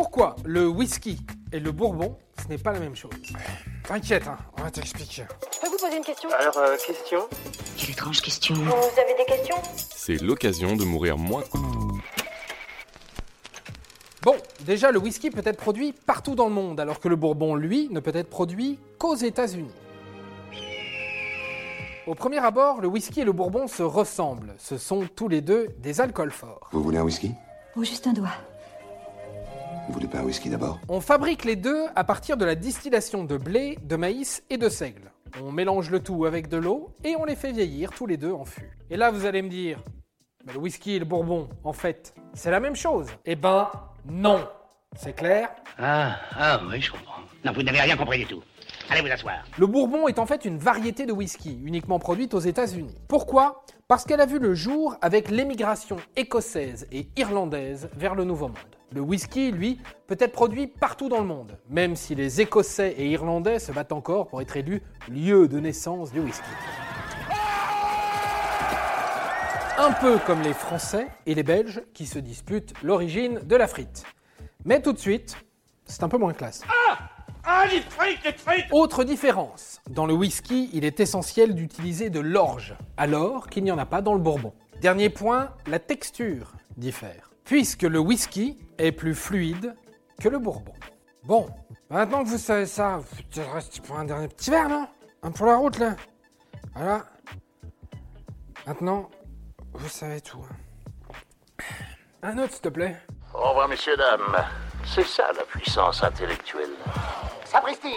Pourquoi le whisky et le bourbon, ce n'est pas la même chose? T'inquiète, hein, on va t'expliquer. Je peux vous poser une question? Alors, euh, question? Quelle étrange question. Vous avez des questions? C'est l'occasion de mourir moins. Bon, déjà, le whisky peut être produit partout dans le monde, alors que le bourbon, lui, ne peut être produit qu'aux États-Unis. Au premier abord, le whisky et le bourbon se ressemblent. Ce sont tous les deux des alcools forts. Vous voulez un whisky? Oh, juste un doigt. Vous voulez pas un whisky d'abord? On fabrique les deux à partir de la distillation de blé, de maïs et de seigle. On mélange le tout avec de l'eau et on les fait vieillir tous les deux en fût. Et là, vous allez me dire, mais le whisky et le bourbon, en fait, c'est la même chose? Eh ben, non. C'est clair? Ah, ah oui, je comprends. Non, vous n'avez rien compris du tout. Allez vous asseoir. Le bourbon est en fait une variété de whisky, uniquement produite aux États-Unis. Pourquoi? Parce qu'elle a vu le jour avec l'émigration écossaise et irlandaise vers le Nouveau Monde. Le whisky, lui, peut être produit partout dans le monde, même si les Écossais et Irlandais se battent encore pour être élus lieu de naissance du whisky. Un peu comme les Français et les Belges qui se disputent l'origine de la frite. Mais tout de suite, c'est un peu moins classe. Ah, les frites, les frites Autre différence, dans le whisky, il est essentiel d'utiliser de l'orge, alors qu'il n'y en a pas dans le bourbon. Dernier point, la texture diffère, puisque le whisky est plus fluide que le bourbon. Bon, maintenant que vous savez ça, vous peut-être rester pour un dernier petit verre, non? Un pour la route, là Voilà. Maintenant, vous savez tout. hein. Un autre, s'il te plaît. Au revoir, messieurs, dames. C'est ça la puissance intellectuelle. Sapristi